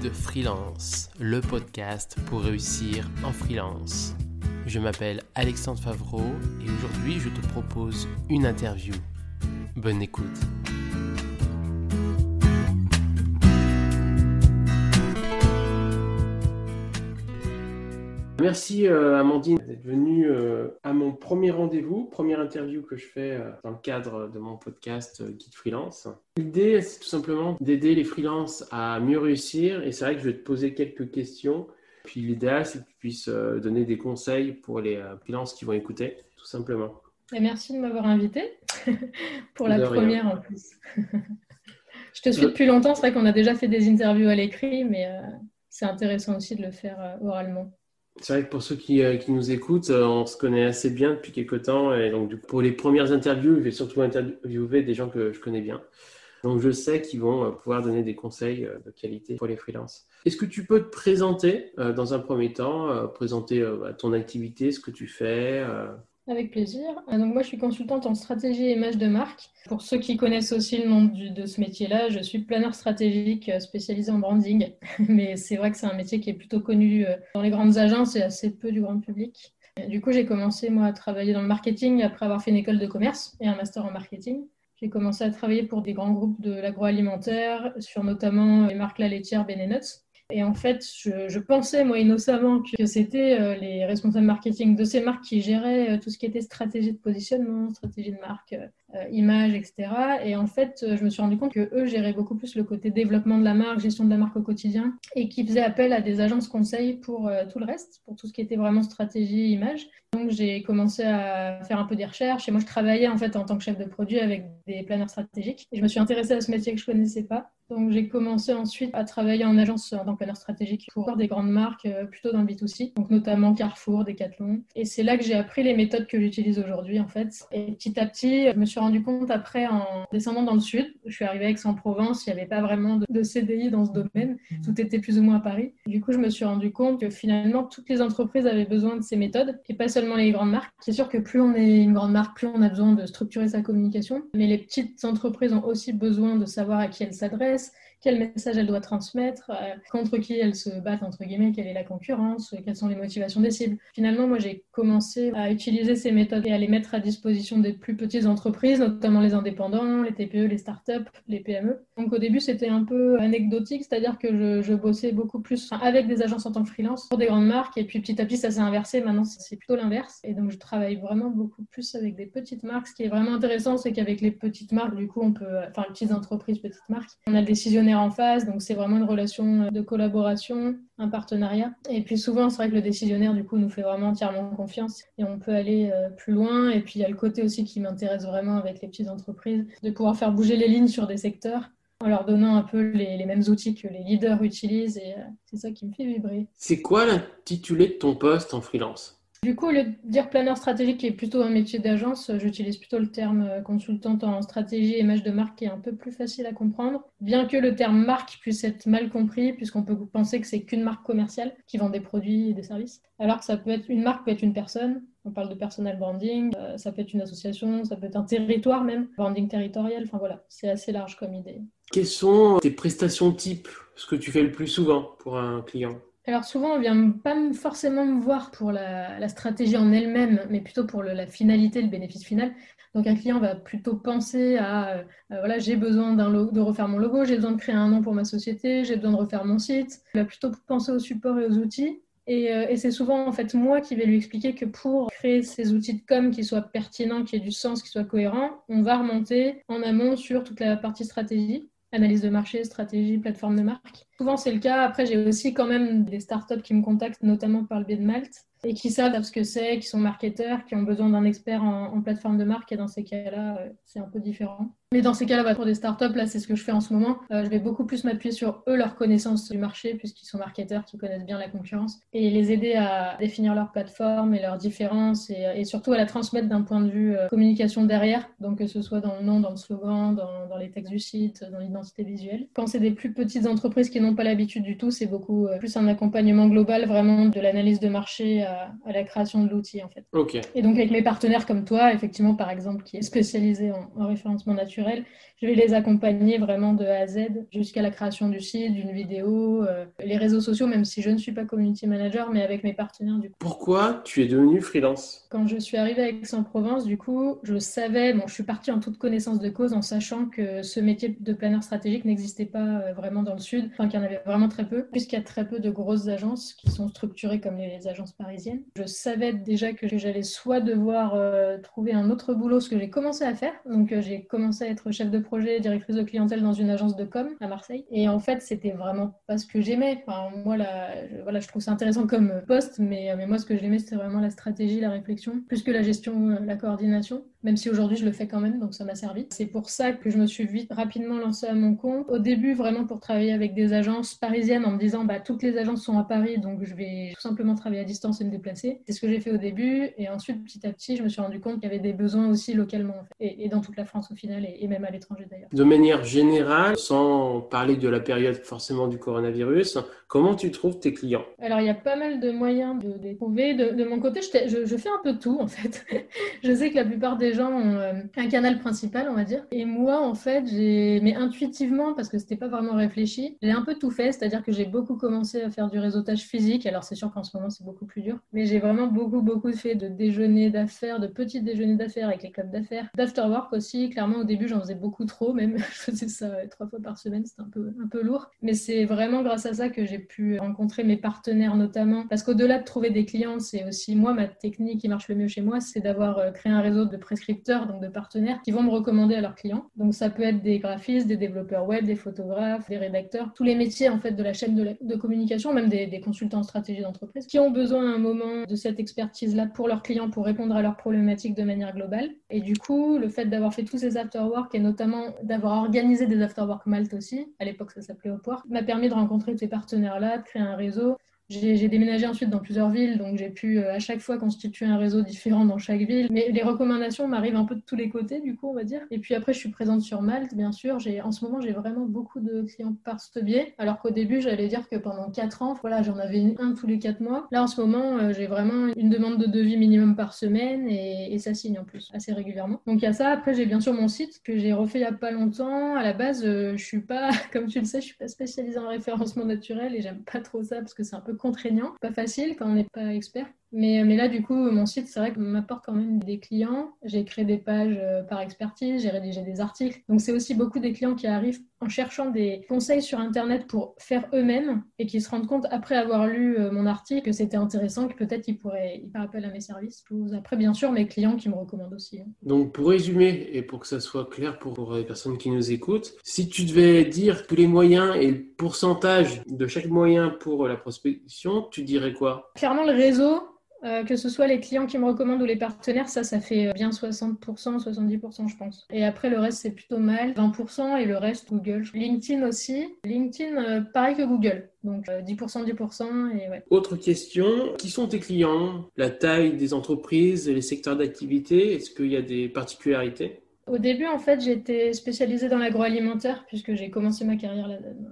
Guide Freelance, le podcast pour réussir en freelance. Je m'appelle Alexandre Favreau et aujourd'hui je te propose une interview. Bonne écoute. Merci euh, Amandine d'être venue euh, à mon premier rendez-vous, première interview que je fais euh, dans le cadre de mon podcast Guide Freelance. L'idée, c'est tout simplement d'aider les freelances à mieux réussir et c'est vrai que je vais te poser quelques questions. Puis l'idéal, c'est que tu puisses donner des conseils pour les freelances qui vont écouter, tout simplement. merci de m'avoir invité pour la première en plus. je te suis depuis longtemps, c'est vrai qu'on a déjà fait des interviews à l'écrit, mais c'est intéressant aussi de le faire oralement. C'est vrai que pour ceux qui, euh, qui nous écoutent, euh, on se connaît assez bien depuis quelques temps. Et donc, pour les premières interviews, je vais surtout interviewer des gens que je connais bien. Donc, je sais qu'ils vont euh, pouvoir donner des conseils de qualité pour les freelances. Est-ce que tu peux te présenter dans un premier temps, présenter ton activité, ce que tu fais avec plaisir. Euh, donc moi, je suis consultante en stratégie et image de marque. Pour ceux qui connaissent aussi le nom de ce métier-là, je suis planeur stratégique euh, spécialisé en branding. Mais c'est vrai que c'est un métier qui est plutôt connu euh, dans les grandes agences et assez peu du grand public. Du coup, j'ai commencé moi à travailler dans le marketing après avoir fait une école de commerce et un master en marketing. J'ai commencé à travailler pour des grands groupes de l'agroalimentaire, sur notamment les marques La Laitière, Benenuts. Et en fait, je, pensais, moi, innocemment, que c'était euh, les responsables marketing de ces marques qui géraient euh, tout ce qui était stratégie de positionnement, stratégie de marque, euh, image, etc. Et en fait, je me suis rendu compte que eux géraient beaucoup plus le côté développement de la marque, gestion de la marque au quotidien, et qui faisaient appel à des agences conseils pour tout le reste, pour tout ce qui était vraiment stratégie, image. Donc, j'ai commencé à faire un peu des recherches. Et moi, je travaillais en fait en tant que chef de produit avec des planeurs stratégiques. Et je me suis intéressée à ce métier que je connaissais pas. Donc j'ai commencé ensuite à travailler en agence en tant que planeur stratégique pour des grandes marques euh, plutôt dans le B2C, donc notamment Carrefour, Decathlon. Et c'est là que j'ai appris les méthodes que j'utilise aujourd'hui en fait. Et petit à petit, je me suis rendu compte après en descendant dans le sud, je suis arrivée à Aix-en-Provence, il n'y avait pas vraiment de CDI dans ce domaine, tout était plus ou moins à Paris. Du coup, je me suis rendu compte que finalement toutes les entreprises avaient besoin de ces méthodes et pas seulement les grandes marques. C'est sûr que plus on est une grande marque, plus on a besoin de structurer sa communication, mais les petites entreprises ont aussi besoin de savoir à qui elles s'adressent quel message elle doit transmettre, euh, contre qui elle se bat, entre guillemets, quelle est la concurrence, quelles sont les motivations des cibles. Finalement, moi, j'ai commencé à utiliser ces méthodes et à les mettre à disposition des plus petites entreprises, notamment les indépendants, les TPE, les startups, les PME. Donc au début, c'était un peu anecdotique, c'est-à-dire que je, bossais beaucoup plus avec des agences en tant que freelance pour des grandes marques, et puis petit à petit, ça s'est inversé. Maintenant, c'est plutôt l'inverse. Et donc, je travaille vraiment beaucoup plus avec des petites marques. Ce qui est vraiment intéressant, c'est qu'avec les petites marques, du coup, on peut, enfin, les petites entreprises, petites marques, on a le décisionnaire en face, donc c'est vraiment une relation de collaboration, un partenariat. Et puis souvent, c'est vrai que le décisionnaire, du coup, nous fait vraiment entièrement confiance et on peut aller euh, plus loin. Et puis il y a le côté aussi qui m'intéresse vraiment avec les petites entreprises, de pouvoir faire bouger les lignes sur des secteurs en leur donnant un peu les, les mêmes outils que les leaders utilisent et euh, c'est ça qui me fait vibrer. C'est quoi l'intitulé de ton poste en freelance? Du coup, le dire planeur stratégique, qui est plutôt un métier d'agence, j'utilise plutôt le terme euh, consultante en stratégie et image de marque, qui est un peu plus facile à comprendre. Bien que le terme marque puisse être mal compris, puisqu'on peut penser que c'est qu'une marque commerciale qui vend des produits et des services, alors que ça peut être une marque peut être une personne. On parle de personal branding, euh, ça peut être une association, ça peut être un territoire même, branding territorial. Enfin voilà, c'est assez large comme idée. Quelles sont tes prestations type, ce que tu fais le plus souvent pour un client? Alors souvent, on vient pas forcément me voir pour la, stratégie en elle-même, mais plutôt pour la finalité, le bénéfice final. Donc un client va plutôt penser à, euh, voilà, j'ai besoin de refaire mon logo, j'ai besoin de créer un nom pour ma société, j'ai besoin de refaire mon site. Il va plutôt penser au support et aux outils. Et, euh, et c'est souvent en fait moi qui vais lui expliquer que pour créer ces outils de com qui soient pertinents, qui aient du sens, qui soient cohérents, on va remonter en amont sur toute la partie stratégie analyse de marché, stratégie, plateforme de marque. Souvent, c'est le cas. Après, j'ai aussi quand même des startups qui me contactent, notamment par le biais de Malte, et qui savent ce que c'est, qui sont marketeurs, qui ont besoin d'un expert en, plateforme de marque. Et dans ces cas-là, euh, c'est un peu différent. Mais dans ces cas-là, bah, pour des startups, là, c'est ce que je fais en ce moment. Euh, je vais beaucoup plus m'appuyer sur eux, leur connaissance du marché, puisqu'ils sont marketeurs, qui connaissent bien la concurrence, et les aider à définir leur plateforme et leurs différences, et, surtout à la transmettre d'un point de vue euh, communication derrière, donc que ce soit dans le nom, dans le slogan, dans, dans les textes du site, dans l'identité visuelle. Quand c'est des plus petites entreprises qui n'ont pas l'habitude du tout, c'est beaucoup euh, plus un accompagnement global, vraiment de l'analyse de marché à, la création de l'outil, en fait. Ok. Et donc avec mes partenaires comme toi, effectivement, par exemple, qui est spécialisé en référencement naturel, naturel. Je vais les accompagner vraiment de A à Z jusqu'à la création du site, d'une vidéo, euh, les réseaux sociaux, même si je ne suis pas community manager, mais avec mes partenaires du coup. Pourquoi tu es devenue freelance? Quand je suis arrivée à Aix-en-Provence, du coup, je savais, bon, je suis partie en toute connaissance de cause en sachant que ce métier de planeur stratégique n'existait pas euh, vraiment dans le sud, enfin qu'il y en avait vraiment très peu, puisqu'il y a très peu de grosses agences qui sont structurées comme les agences parisiennes. Je savais déjà que j'allais soit devoir euh, trouver un autre boulot, ce que j'ai commencé à faire. Donc j'ai commencé à être chef de projet, directrice de clientèle dans une agence de com à Marseille. Et en fait, c'était vraiment pas ce que j'aimais. Moi, je, voilà, je trouve ça intéressant comme poste, mais, mais moi, ce que j'aimais, c'était vraiment la stratégie, la réflexion, plus que la gestion, euh, la coordination même si aujourd'hui je le fais quand même, donc ça m'a servi. C'est pour ça que je me suis vite rapidement lancée à mon compte. Au début, vraiment pour travailler avec des agences parisiennes en me disant bah toutes les agences sont à Paris, donc je vais tout simplement travailler à distance et me déplacer. C'est ce que j'ai fait au début, et ensuite petit à petit, je me suis rendu compte qu'il y avait des besoins aussi localement, et, dans toute la France au final, et, même à l'étranger d'ailleurs. De manière générale, sans parler de la période forcément du coronavirus, comment tu trouves tes clients? Alors il y a pas mal de moyens de les trouver. De, mon côté, je, je, fais un peu tout en fait. je sais que la plupart des gens ont euh, un canal principal, on va dire. Et moi, en fait, j'ai, mais intuitivement, parce que c'était pas vraiment réfléchi, j'ai un peu tout fait, c'est-à-dire que j'ai beaucoup commencé à faire du réseautage physique. Alors, c'est sûr qu'en ce moment, c'est beaucoup plus dur, mais j'ai vraiment beaucoup, beaucoup fait de déjeuners d'affaires, de petits déjeuners d'affaires avec les clubs d'affaires, d'afterwork aussi. Clairement, au début, j'en faisais beaucoup trop, même. je faisais ça trois fois par semaine, c'était un peu, un peu lourd. Mais c'est vraiment grâce à ça que j'ai pu rencontrer mes partenaires, notamment. Parce qu'au-delà de trouver des clients, c'est aussi moi, ma technique qui marche le mieux chez moi, c'est d'avoir euh, créé un réseau de prescripteurs, donc de partenaires, qui vont me recommander à leurs clients. Donc ça peut être des graphistes, des développeurs web, des photographes, des rédacteurs, tous les métiers en fait de la chaîne de, communication, même des, consultants en stratégie d'entreprise, qui ont besoin à un moment de cette expertise-là pour leurs clients, pour répondre à leurs problématiques de manière globale. Et du coup, le fait d'avoir fait tous ces afterwork et notamment d'avoir organisé des afterwork Malte aussi, à l'époque ça s'appelait Upwork, m'a permis de rencontrer ces partenaires-là, de créer un réseau j'ai déménagé ensuite dans plusieurs villes, donc j'ai pu euh, à chaque fois constituer un réseau différent dans chaque ville. Mais les recommandations m'arrivent un peu de tous les côtés, du coup, on va dire. Et puis après, je suis présente sur Malte, bien sûr. En ce moment, j'ai vraiment beaucoup de clients par ce biais, alors qu'au début, j'allais dire que pendant 4 ans, voilà, j'en avais un tous les 4 mois. Là, en ce moment, euh, j'ai vraiment une demande de devis minimum par semaine et, et, ça signe en plus assez régulièrement. Donc il y a ça. Après, j'ai bien sûr mon site que j'ai refait il n'y a pas longtemps. À la base, euh, je suis pas, comme tu le sais, je suis pas spécialisée en référencement naturel et j'aime pas trop ça parce que c'est un peu contraignant, pas facile quand on n'est pas expert. Mais, mais là, du coup, mon site, c'est vrai que m'apporte quand même des clients. J'ai créé des pages euh, par expertise, j'ai rédigé des articles. Donc, c'est aussi beaucoup des clients qui arrivent en cherchant des conseils sur Internet pour faire eux-mêmes et qui se rendent compte, après avoir lu euh, mon article, que c'était intéressant, que peut-être ils pourraient y faire appel à mes services. Après, bien sûr, mes clients qui me recommandent aussi. Hein. Donc, pour résumer et pour que ça soit clair pour les personnes qui nous écoutent, si tu devais dire tous les moyens et le pourcentage de chaque moyen pour la prospection, tu dirais quoi? Clairement, le réseau, euh, que ce soit les clients qui me recommandent ou les partenaires, ça, ça fait bien 60%, 70%, je pense. Et après, le reste, c'est plutôt mal. 20% et le reste, Google. LinkedIn aussi. LinkedIn, euh, pareil que Google. Donc 10%, euh, 10% et ouais. Autre question, qui sont tes clients? La taille des entreprises, les secteurs d'activité? Est-ce qu'il y a des particularités? Au début, en fait, j'étais spécialisée dans l'agroalimentaire puisque j'ai commencé ma carrière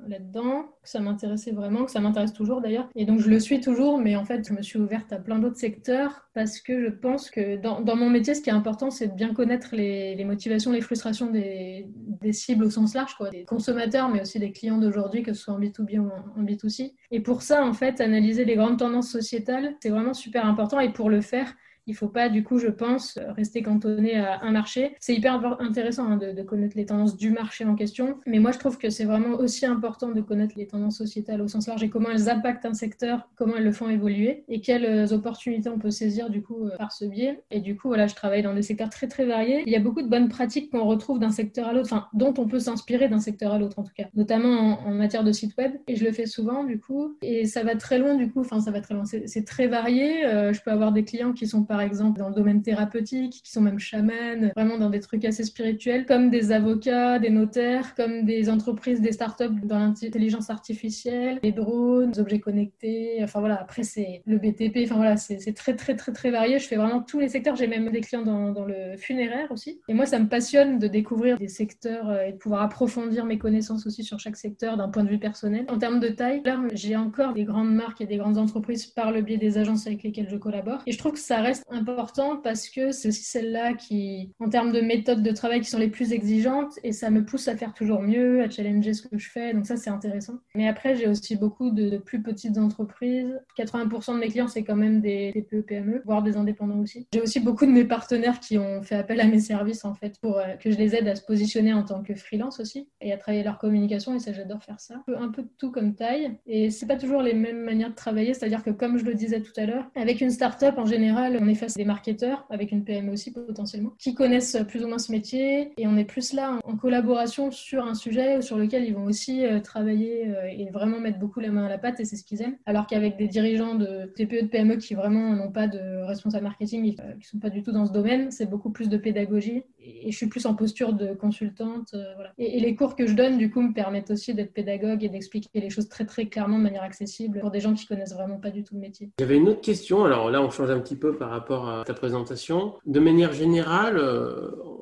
là-dedans, que ça m'intéressait vraiment, que ça m'intéresse toujours d'ailleurs. Et donc, je le suis toujours, mais en fait, je me suis ouverte à plein d'autres secteurs parce que je pense que dans, mon métier, ce qui est important, c'est de bien connaître les, motivations, les frustrations des, cibles au sens large, des consommateurs, mais aussi des clients d'aujourd'hui, que ce soit en B2B ou en B2C. Et pour ça, en fait, analyser les grandes tendances sociétales, c'est vraiment super important. Et pour le faire, il ne faut pas, du coup, je pense, rester cantonné à un marché. C'est hyper intéressant hein, de, connaître les tendances du marché en question, mais moi, je trouve que c'est vraiment aussi important de connaître les tendances sociétales au sens large et comment elles impactent un secteur, comment elles le font évoluer et quelles euh, opportunités on peut saisir, du coup, euh, par ce biais. Et du coup, voilà, je travaille dans des secteurs très, très variés. Il y a beaucoup de bonnes pratiques qu'on retrouve d'un secteur à l'autre, enfin, dont on peut s'inspirer d'un secteur à l'autre, en tout cas, notamment en, matière de site web. Et je le fais souvent, du coup, et ça va très loin, du coup, enfin, ça va très loin. C'est très varié. Euh, je peux avoir des clients qui sont, par exemple, dans le domaine thérapeutique, qui sont même chamans, vraiment dans des trucs assez spirituels, comme des avocats, des notaires, comme des entreprises, des startups dans l'intelligence artificielle, les drones, les objets connectés. Enfin voilà, après c'est le BTP, enfin voilà, c'est très très très très varié. Je fais vraiment tous les secteurs. J'ai même des clients dans, dans, le funéraire aussi. Et moi, ça me passionne de découvrir des secteurs euh, et de pouvoir approfondir mes connaissances aussi sur chaque secteur d'un point de vue personnel. En termes de taille, j'ai encore des grandes marques et des grandes entreprises par le biais des agences avec lesquelles je collabore. Et je trouve que ça reste important parce que c'est aussi celles-là qui, en termes de méthodes de travail, qui sont les plus exigeantes et ça me pousse à faire toujours mieux, à challenger ce que je fais. Donc ça, c'est intéressant. Mais après, j'ai aussi beaucoup de, plus petites entreprises. 80% de mes clients, c'est quand même des TPE, PME, voire des indépendants aussi. J'ai aussi beaucoup de mes partenaires qui ont fait appel à mes services en fait pour euh, que je les aide à se positionner en tant que freelance aussi et à travailler leur communication. Et ça, j'adore faire ça. Un peu de tout comme taille. Et c'est pas toujours les mêmes manières de travailler. C'est-à-dire que comme je le disais tout à l'heure, avec une start-up en général, on est face des marketeurs, avec une PME aussi potentiellement, qui connaissent plus ou moins ce métier. Et on est plus là en collaboration sur un sujet sur lequel ils vont aussi euh, travailler euh, et vraiment mettre beaucoup la main à la pâte et c'est ce qu'ils aiment. Alors qu'avec des dirigeants de TPE, de PME qui vraiment n'ont pas de responsable marketing, euh, qui sont pas du tout dans ce domaine, c'est beaucoup plus de pédagogie et je suis plus en posture de consultante. Et, les cours que je donne, du coup, me permettent aussi d'être pédagogue et d'expliquer les choses très très clairement de manière accessible pour des gens qui connaissent vraiment pas du tout le métier. J'avais une autre question. Alors là, on change un petit peu par rapport à ta présentation. De manière générale,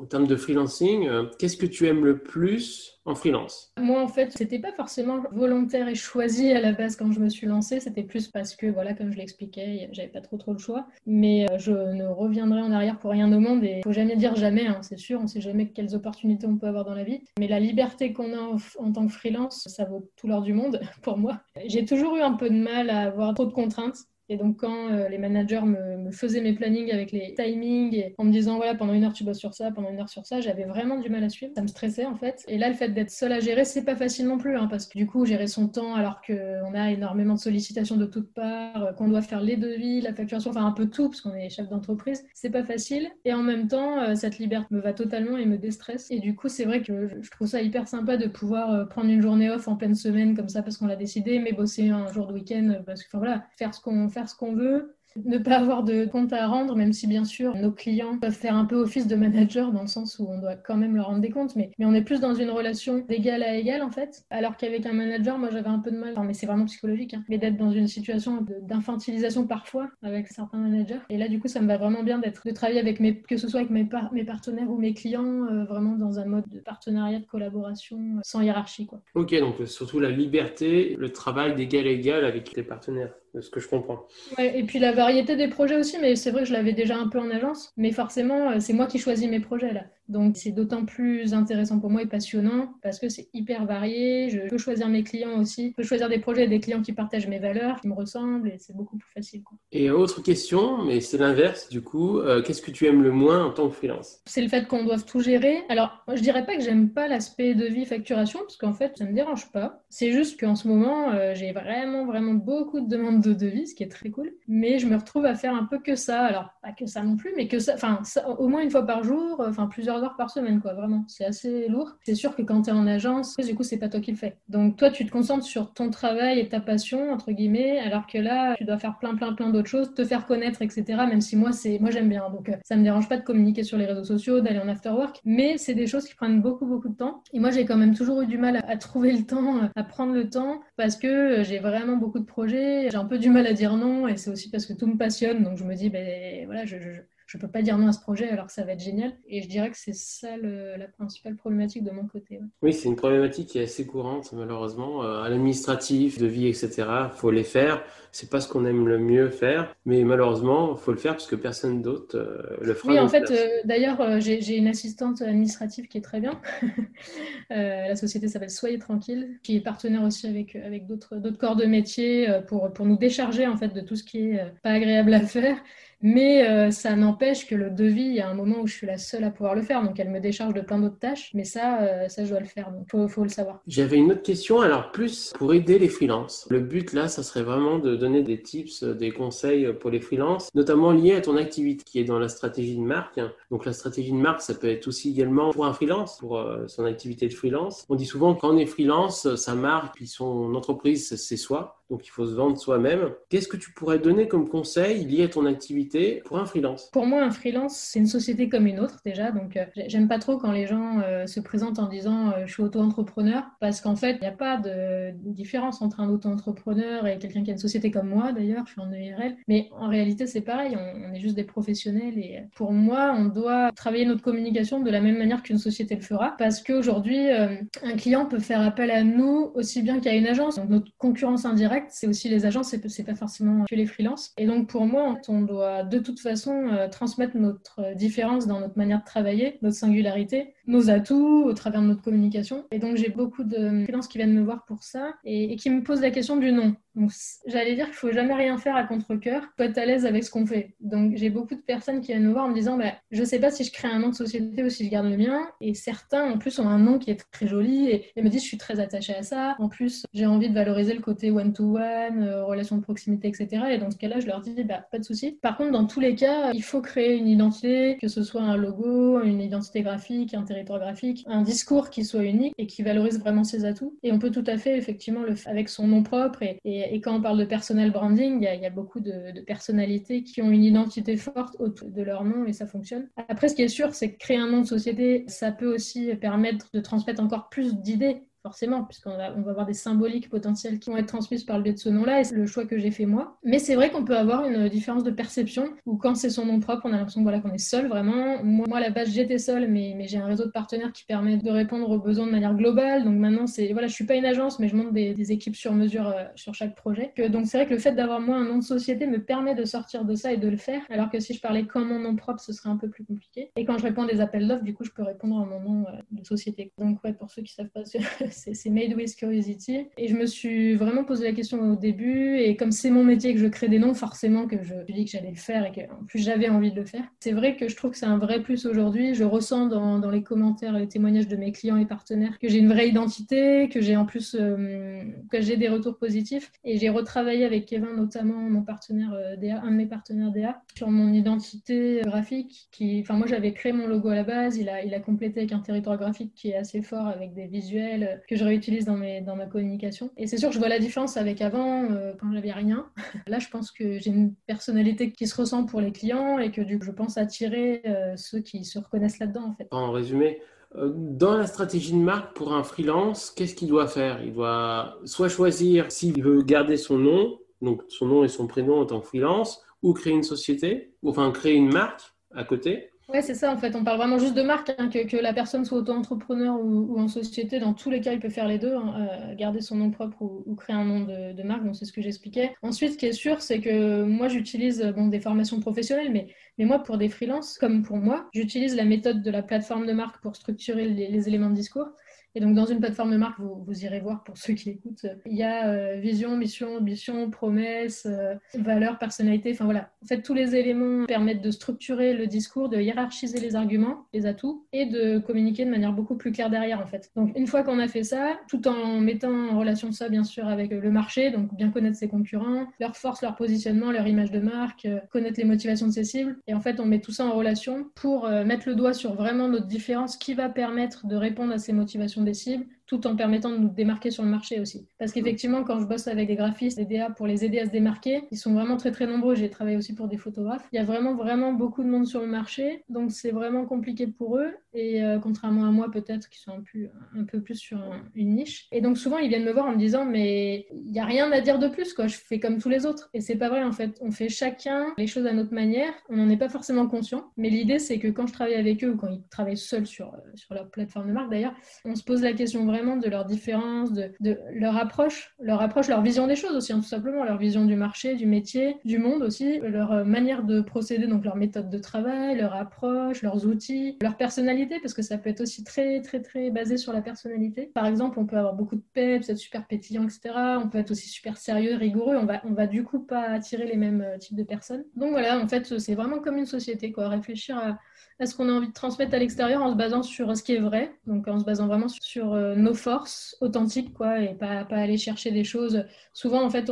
en termes de freelancing, qu'est-ce que tu aimes le plus en freelance? Moi, en fait, c'était pas forcément volontaire et choisi à la base quand je me suis lancée. C'était plus parce que, voilà, comme je l'expliquais, j'avais pas trop trop le choix. Mais euh, je ne reviendrai en arrière pour rien au monde. Et faut jamais dire jamais, hein, c'est sûr. On sait jamais quelles opportunités on peut avoir dans la vie. Mais la liberté qu'on a en, en, tant que freelance, ça vaut tout l'or du monde pour moi. J'ai toujours eu un peu de mal à avoir trop de contraintes. Et donc, quand euh, les managers me, faisaient mes plannings avec les timings en me disant, voilà, pendant une heure tu bosses sur ça, pendant une heure sur ça, j'avais vraiment du mal à suivre. Ça me stressait en fait. Et là, le fait d'être seule à gérer, c'est pas facile non plus, hein, parce que du coup, gérer son temps alors qu'on a énormément de sollicitations de toutes parts, euh, qu'on doit faire les devis, la facturation, enfin un peu tout, parce qu'on est chef d'entreprise, c'est pas facile. Et en même temps, euh, cette liberté me va totalement et me déstresse. Et du coup, c'est vrai que je trouve ça hyper sympa de pouvoir prendre une journée off en pleine semaine comme ça parce qu'on l'a décidé, mais bosser un jour de week-end parce que, enfin voilà, faire ce qu'on faire ce qu'on veut, ne pas avoir de compte à rendre, même si bien sûr nos clients peuvent faire un peu office de manager dans le sens où on doit quand même leur rendre des comptes, mais, mais on est plus dans une relation d'égal à égal en fait. Alors qu'avec un manager, moi j'avais un peu de mal, enfin, mais c'est vraiment psychologique, hein, mais d'être dans une situation d'infantilisation parfois avec certains managers. Et là du coup ça me va vraiment bien d'être de travailler avec mes, que ce soit avec mes, partenaires ou mes clients, euh, vraiment dans un mode de partenariat, de collaboration, euh, sans hiérarchie quoi. Ok, donc surtout la liberté, le travail d'égal à égal avec tes partenaires ce que je comprends. Et puis la variété des projets aussi, mais c'est vrai que je l'avais déjà un peu en agence, mais forcément, euh, c'est moi qui choisis mes projets là. Donc c'est d'autant plus intéressant pour moi et passionnant parce que c'est hyper varié. Je peux choisir mes clients aussi. Je peux choisir des projets des clients qui partagent mes valeurs, qui me ressemblent et c'est beaucoup plus facile. Et autre question, mais c'est l'inverse du coup. Euh, qu'est-ce que tu aimes le moins en tant que freelance? C'est le fait qu'on doive tout gérer. Alors je dirais pas que j'aime pas l'aspect de vie facturation parce qu'en fait ça me dérange pas. C'est juste qu'en ce moment euh, j'ai vraiment vraiment beaucoup de demandes de devis, ce qui est très cool. Mais je me retrouve à faire un peu que ça. Alors pas que ça non plus, mais que ça. Enfin au moins une fois par jour, enfin plusieurs par semaine, quoi, vraiment. C'est assez lourd. C'est sûr que quand tu es en agence, du coup, c'est pas toi qui le fais. Donc, toi, tu te concentres sur ton travail et ta passion, entre guillemets, alors que là, tu dois faire plein, plein, plein d'autres choses, te faire connaître, etc. Même si moi, c'est, moi, j'aime bien. Donc, euh, ça me dérange pas de communiquer sur les réseaux sociaux, d'aller en after work, mais c'est des choses qui prennent beaucoup, beaucoup de temps. Et moi, j'ai quand même toujours eu du mal à, trouver le temps, à prendre le temps, parce que euh, j'ai vraiment beaucoup de projets. J'ai un peu du mal à dire non, et c'est aussi parce que tout me passionne. Donc, je me dis, ben voilà, je je peux pas dire non à ce projet alors que ça va être génial. Et je dirais que c'est ça la principale problématique de mon côté. Oui, c'est une problématique qui est assez courante malheureusement. Euh, à l'administratif, de vie, etc. Faut les faire. C'est pas ce qu'on aime le mieux faire, mais malheureusement, faut le faire parce que personne d'autre euh, le fera. Oui, en fait, euh, d'ailleurs, j'ai une assistante administrative qui est très bien. la société s'appelle Soyez tranquille, qui est partenaire aussi avec avec d'autres d'autres corps de métier pour pour nous décharger en fait de tout ce qui est pas agréable à faire mais euh, ça n'empêche que le devis, il y a un moment où je suis la seule à pouvoir le faire, donc elle me décharge de plein d'autres tâches, mais ça, euh, ça je dois le faire, donc faut, faut le savoir. J'avais une autre question, alors plus pour aider les freelances. Le but là, ça serait vraiment de donner des tips, euh, des conseils pour les freelances, notamment liés à ton activité qui est dans la stratégie de marque. Donc la stratégie de marque, ça peut être aussi également pour un freelance, pour son activité de freelance. On dit souvent quand on est freelance, sa marque, puis son entreprise, c'est soi donc il faut se vendre soi-même. Qu'est-ce que tu pourrais donner comme conseil lié à ton activité pour un freelance? Pour moi, un freelance, c'est une société comme une autre déjà. Donc euh, j'aime pas trop quand les gens euh, se présentent en disant euh, je suis auto-entrepreneur parce qu'en fait, il n'y a pas de différence entre un auto-entrepreneur et quelqu'un qui a une société comme moi d'ailleurs, je suis en ERL. Mais en réalité, c'est pareil, on, est juste des professionnels et pour moi, on doit travailler notre communication de la même manière qu'une société le fera parce qu'aujourd'hui, un client peut faire appel à nous aussi bien qu'à une agence. Donc notre concurrence indirecte c'est aussi les agences, c'est pas forcément que les freelances. Et donc pour moi, on doit de toute façon euh, transmettre notre différence dans notre manière de travailler, notre singularité, nos atouts au travers de notre communication. Et donc j'ai beaucoup de freelances qui viennent me voir pour ça et, et qui me posent la question du nom. Donc, j'allais dire qu'il faut jamais rien faire à contre-cœur, faut être à l'aise avec ce qu'on fait. Donc, j'ai beaucoup de personnes qui viennent me voir en me disant, bah, je sais pas si je crée un nom de société ou si je garde le mien. Et certains, en plus, ont un nom qui est très joli et, me disent, je suis très attachée à ça. En plus, j'ai envie de valoriser le côté one-to-one, euh, relation de proximité, etc. Et dans ce cas-là, je leur dis, bah, pas de souci. Par contre, dans tous les cas, il faut créer une identité, que ce soit un logo, une identité graphique, un un discours qui soit unique et qui valorise vraiment ses atouts. Et on peut tout à fait, effectivement, le faire avec son nom propre et, et quand on parle de personal branding, il y a, beaucoup de, personnalités qui ont une identité forte autour de leur nom et ça fonctionne. Après, ce qui est sûr, c'est que créer un nom de société, ça peut aussi permettre de transmettre encore plus d'idées forcément, puisqu'on va, avoir des symboliques potentielles qui vont être transmises par le biais de ce nom-là, et c'est le choix que j'ai fait moi. Mais c'est vrai qu'on peut avoir une différence de perception, où quand c'est son nom propre, on a l'impression voilà, qu'on est seul vraiment. Moi, à la base, j'étais seule, mais, j'ai un réseau de partenaires qui permet de répondre aux besoins de manière globale. Donc maintenant, c'est voilà, je suis pas une agence, mais je monte des, équipes sur mesure euh, sur chaque projet. Donc c'est vrai que le fait d'avoir moi un nom de société me permet de sortir de ça et de le faire, alors que si je parlais comme mon nom propre, ce serait un peu plus compliqué. Et quand je réponds à des appels d'offres, du coup, je peux répondre à mon nom euh, de société. Donc ouais, pour ceux qui savent pas, c'est Made with Curiosity. Et je me suis vraiment posé la question au début. Et comme c'est mon métier que je crée des noms, forcément que je dit que j'allais le faire et qu'en plus j'avais envie de le faire. C'est vrai que je trouve que c'est un vrai plus aujourd'hui. Je ressens dans, dans, les commentaires, les témoignages de mes clients et partenaires que j'ai une vraie identité, que j'ai en plus euh, que j'ai des retours positifs. Et j'ai retravaillé avec Kevin, notamment mon partenaire euh, DA, un de mes partenaires DA, sur mon identité graphique. Qui, enfin moi j'avais créé mon logo à la base. Il a, il a complété avec un territoire graphique qui est assez fort avec des visuels que je réutilise dans, mes, dans ma communication. Et c'est sûr que je vois la différence avec avant, euh, quand j'avais rien. Là, je pense que j'ai une personnalité qui se ressent pour les clients et que du je pense attirer euh, ceux qui se reconnaissent là-dedans, en fait. En résumé, euh, dans la stratégie de marque pour un freelance, qu'est-ce qu'il doit faire? Il doit soit choisir s'il veut garder son nom, donc son nom et son prénom en tant que freelance, ou créer une société, ou enfin créer une marque à côté, Ouais, c'est ça en fait. On parle vraiment juste de marque, hein, que, que, la personne soit auto-entrepreneur ou, en société. Dans tous les cas, il peut faire les deux, hein, euh, garder son nom propre ou, créer un nom de, marque. Donc c'est ce que j'expliquais. Ensuite, ce qui est sûr, c'est que moi, j'utilise bon, des formations professionnelles, mais, mais moi, pour des freelances, comme pour moi, j'utilise la méthode de la plateforme de marque pour structurer les éléments de discours. Et donc, dans une plateforme de marque, vous, irez voir pour ceux qui écoutent, il y a euh, vision, mission, ambition, promesse, euh, valeur, personnalité. Enfin voilà, en fait, tous les éléments permettent de structurer le discours, de hiérarchiser les arguments, les atouts, et de communiquer de manière beaucoup plus claire derrière, en fait. Donc, une fois qu'on a fait ça, tout en mettant en relation ça, bien sûr, avec le marché, donc bien connaître ses concurrents, leurs forces, leur positionnement, leur image de marque, euh, connaître les motivations de ses cibles. Et en fait, on met tout ça en relation pour mettre le doigt sur vraiment notre différence qui va permettre de répondre à ces motivations des cibles tout en permettant de nous démarquer sur le marché aussi. Parce qu'effectivement, quand je bosse avec des graphistes, des DA pour les aider à se démarquer, ils sont vraiment très très nombreux. J'ai travaillé aussi pour des photographes. Il y a vraiment vraiment beaucoup de monde sur le marché, donc c'est vraiment compliqué pour eux. Et euh, contrairement à moi, peut-être, qui sont un peu, un peu plus sur une niche. Et donc souvent, ils viennent me voir en me disant, mais il n'y a rien à dire de plus, quoi. Je fais comme tous les autres. Et c'est pas vrai en fait. On fait chacun les choses à notre manière. On n'en est pas forcément conscient. Mais l'idée, c'est que quand je travaille avec eux ou quand ils travaillent seuls sur, euh, sur leur plateforme de marque, d'ailleurs, on se pose la question vraiment de leurs différences, de, de, leur approche, leur approche, leur vision des choses aussi, hein, tout simplement, leur vision du marché, du métier, du monde aussi, leur euh, manière de procéder, donc leur méthode de travail, leur approche, leurs outils, leur personnalité, parce que ça peut être aussi très, très, très basé sur la personnalité. Par exemple, on peut avoir beaucoup de peps, être super pétillant, etc. On peut être aussi super sérieux, rigoureux. On va, on va du coup pas attirer les mêmes euh, types de personnes. Donc voilà, en fait, c'est vraiment comme une société, quoi. Réfléchir à est-ce qu'on a envie de transmettre à l'extérieur en se basant sur ce qui est vrai, donc en se basant vraiment sur euh, nos forces authentiques, quoi, et pas, pas aller chercher des choses. Souvent, en fait,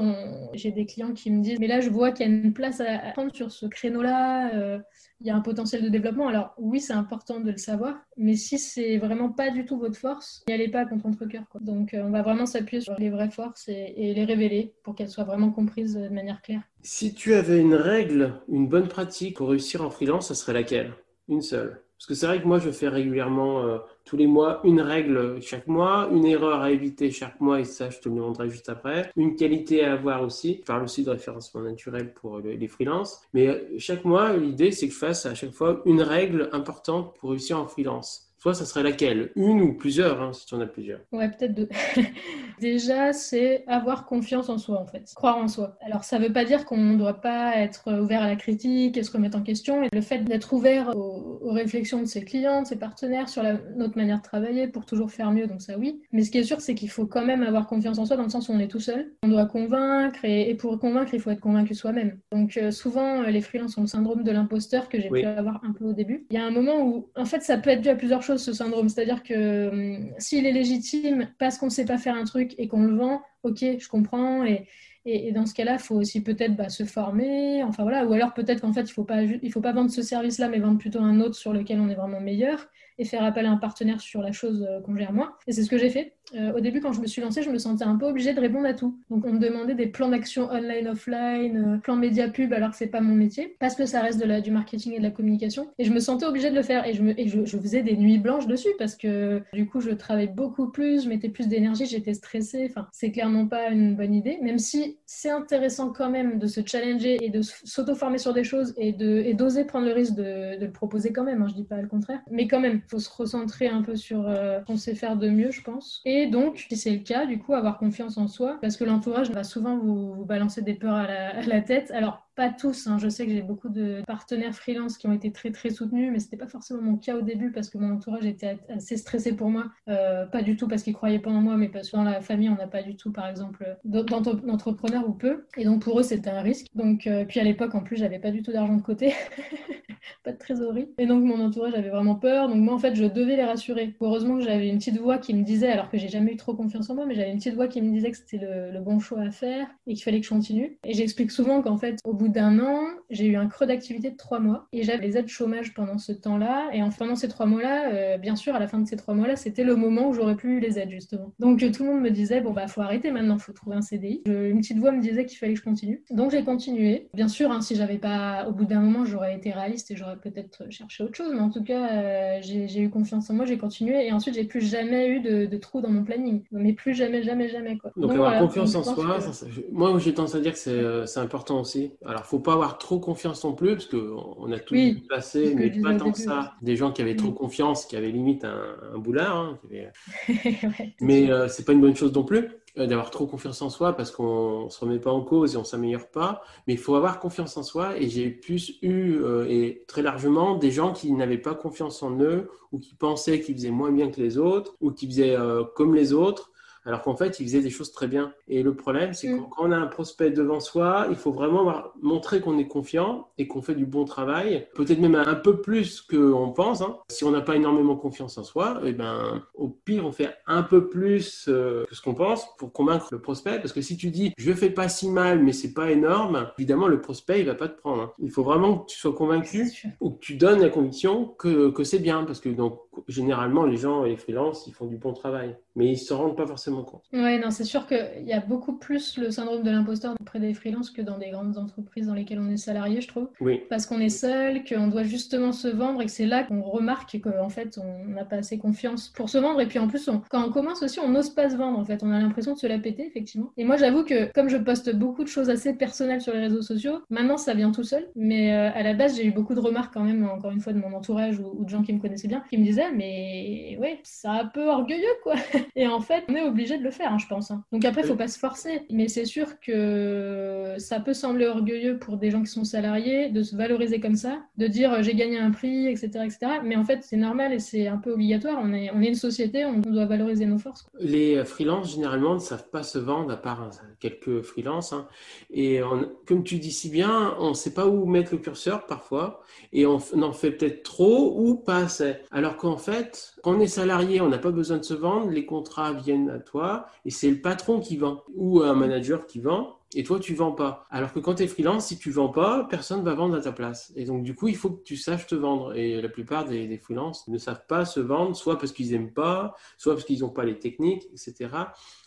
j'ai des clients qui me disent, mais là, je vois qu'il y a une place à prendre sur ce créneau-là, euh, il y a un potentiel de développement. Alors oui, c'est important de le savoir, mais si c'est vraiment pas du tout votre force, n'y allez pas contre votre cœur. Donc, euh, on va vraiment s'appuyer sur les vraies forces et, et les révéler pour qu'elles soient vraiment comprises de manière claire. Si tu avais une règle, une bonne pratique pour réussir en freelance, ça serait laquelle? Une seule. Parce que c'est vrai que moi, je fais régulièrement, euh, tous les mois, une règle chaque mois, une erreur à éviter chaque mois, et ça, je te le demanderai juste après. Une qualité à avoir aussi. Je parle aussi de référencement naturel pour les freelances. Mais euh, chaque mois, l'idée, c'est que je fasse à chaque fois une règle importante pour réussir en freelance Soit ça serait laquelle? Une ou plusieurs, hein, si tu en as plusieurs. Ouais, peut-être deux. Déjà, c'est avoir confiance en soi, en fait. Croire en soi. Alors, ça ne veut pas dire qu'on ne doit pas être ouvert à la critique et se remettre en question. Et le fait d'être ouvert aux, réflexions de ses clients, de ses partenaires, sur la, notre manière de travailler pour toujours faire mieux, donc ça oui. Mais ce qui est sûr, c'est qu'il faut quand même avoir confiance en soi dans le sens où on est tout seul. On doit convaincre et, pour convaincre, il faut être convaincu soi-même. Donc euh, souvent, euh, les freelances ont le syndrome de l'imposteur que j'ai pu avoir un peu au début. Il y a un moment où, en fait, ça peut être dû à plusieurs choses, ce syndrome. C'est-à-dire que hum, s'il est légitime parce qu'on ne sait pas faire un truc et qu'on le vend, ok, je comprends. Et, dans ce cas-là, il faut aussi peut-être bah, se former, enfin voilà, ou alors peut-être qu'en fait, il ne faut, pas, vendre ce service-là, mais vendre plutôt un autre sur lequel on est vraiment meilleur et faire appel à un partenaire sur la chose euh, qu'on gère moi. Et c'est ce que j'ai fait. Euh, au début, quand je me suis lancée, je me sentais un peu obligée de répondre à tout. Donc, on me demandait des plans d'action online, offline, euh, plans média pub, alors que c'est pas mon métier, parce que ça reste de la, du marketing et de la communication. Et je me sentais obligée de le faire. Et je, faisais des nuits blanches dessus, parce que du coup, je travaillais beaucoup plus, je mettais plus d'énergie, j'étais stressée. Enfin, c'est clairement pas une bonne idée, même si c'est intéressant quand même de se challenger et de s'auto-former sur des choses et d'oser prendre le risque de, le proposer quand même. Hein, je dis pas le contraire. Mais quand même, faut se recentrer un peu sur euh, ce qu'on sait faire de mieux, je pense. Donc, si c'est le cas, du coup, avoir confiance en soi, parce que l'entourage va souvent vous, balancer des peurs à la, tête. Pas tous, hein. je sais que j'ai beaucoup de partenaires freelance qui ont été très très soutenus, mais c'était pas forcément mon cas au début parce que mon entourage était assez stressé pour moi. Euh, pas du tout parce qu'ils croyaient pas en moi, mais parce que dans la famille, on n'a pas du tout, par exemple, d'entrepreneurs ou peu. Et donc pour eux, c'était un risque. Donc, euh, puis à l'époque, en plus, j'avais pas du tout d'argent de côté, pas de trésorerie. Et donc mon entourage avait vraiment peur. Donc moi, en fait, je devais les rassurer. Heureusement que j'avais une petite voix qui me disait, alors que j'ai jamais eu trop confiance en moi, mais j'avais une petite voix qui me disait que c'était le, le, bon choix à faire et qu'il fallait que je continue. Et j'explique souvent qu'en fait, au bout d'un an, j'ai eu un creux d'activité de trois mois et j'avais les aides chômage pendant ce temps-là. Et en pendant ces trois mois-là, euh, bien sûr, à la fin de ces trois mois-là, c'était le moment où j'aurais plus eu les aides justement. Donc tout le monde me disait bon bah faut arrêter maintenant, faut trouver un CDI. une petite voix me disait qu'il fallait que je continue. Donc j'ai continué. Bien sûr, hein, si j'avais pas, au bout d'un moment, j'aurais été réaliste et j'aurais peut-être cherché autre chose. Mais en tout cas, euh, j'ai eu confiance en moi, j'ai continué et ensuite j'ai plus jamais eu de, de trou dans mon planning. Mais plus jamais, jamais, jamais quoi. Donc, avoir confiance en soi, moi j'ai tendance à dire que euh, c'est important aussi. Alors faut pas avoir trop confiance non plus, parce qu'on a tous oui, passé, mais pas tant que ça. Des gens qui avaient trop confiance, qui avaient limite un, boulard. Hein, mais euh, c'est pas une bonne chose non plus euh, d'avoir trop confiance en soi parce qu'on se remet pas en cause et on s'améliore pas. Mais il faut avoir confiance en soi. Et j'ai plus eu, et très largement, des gens qui n'avaient pas confiance en eux ou qui pensaient qu'ils faisaient moins bien que les autres ou qui faisaient comme les autres alors qu'en fait, il faisait des choses très bien. Et le problème, c'est que mm. quand on a un prospect devant soi, il faut vraiment montrer qu'on est confiant et qu'on fait du bon travail, peut-être même un peu plus qu'on pense. Hein. Si on n'a pas énormément confiance en soi, eh ben, au pire, on fait un peu plus euh, que ce qu'on pense pour convaincre le prospect. Parce que si tu dis, je fais pas si mal, mais c'est pas énorme, évidemment, le prospect, il va pas te prendre. Hein. Il faut vraiment que tu sois convaincu ou que tu donnes la conviction que, que c'est bien. Parce que donc, généralement, les gens, les freelances, ils font du bon travail. Mais ils se rendent pas forcément compte. Oui, non, c'est sûr qu'il y a beaucoup plus le syndrome de l'imposteur auprès des freelances que dans des grandes entreprises dans lesquelles on est salarié, je trouve. Oui. Parce qu'on est seul, qu'on doit justement se vendre et que c'est là qu'on remarque qu'en fait, on n'a pas assez confiance pour se vendre. Et puis en plus, quand on commence aussi, on n'ose pas se vendre, en fait. On a l'impression de se la péter, effectivement. Et moi, j'avoue que comme je poste beaucoup de choses assez personnelles sur les réseaux sociaux, maintenant, ça vient tout seul. Mais euh, à la base, j'ai eu beaucoup de remarques quand même, encore une fois, de mon entourage ou, de gens qui me connaissaient bien, qui me disaient, mais ouais, c'est un peu orgueilleux, quoi. et en fait, on est obligé de le faire, hein, je pense. Hein. Donc après, il faut pas se forcer. Mais c'est sûr que ça peut sembler orgueilleux pour des gens qui sont salariés de se valoriser comme ça, de dire euh, j'ai gagné un prix, etc. etc. Mais en fait, c'est normal et c'est un peu obligatoire. On est, on est une société, on doit valoriser nos forces. Les euh, freelances, généralement, ne savent pas se vendre, à part euh, quelques freelances. Hein. Et comme tu dis si bien, on ne sait pas où mettre le curseur parfois. Et on en fait peut-être trop ou pas assez. Alors qu'en fait, quand on est salarié, on n'a pas besoin de se vendre. Les contrats viennent à toi et c'est le patron qui vend ou un manager qui vend et toi tu vends pas. Alors que quand tu es freelance, si tu vends pas, personne va vendre à ta place. Et donc du coup, il faut que tu saches te vendre. Et la plupart des, des freelances ne savent pas se vendre, soit parce qu'ils aiment pas, soit parce qu'ils n'ont pas les techniques, etc.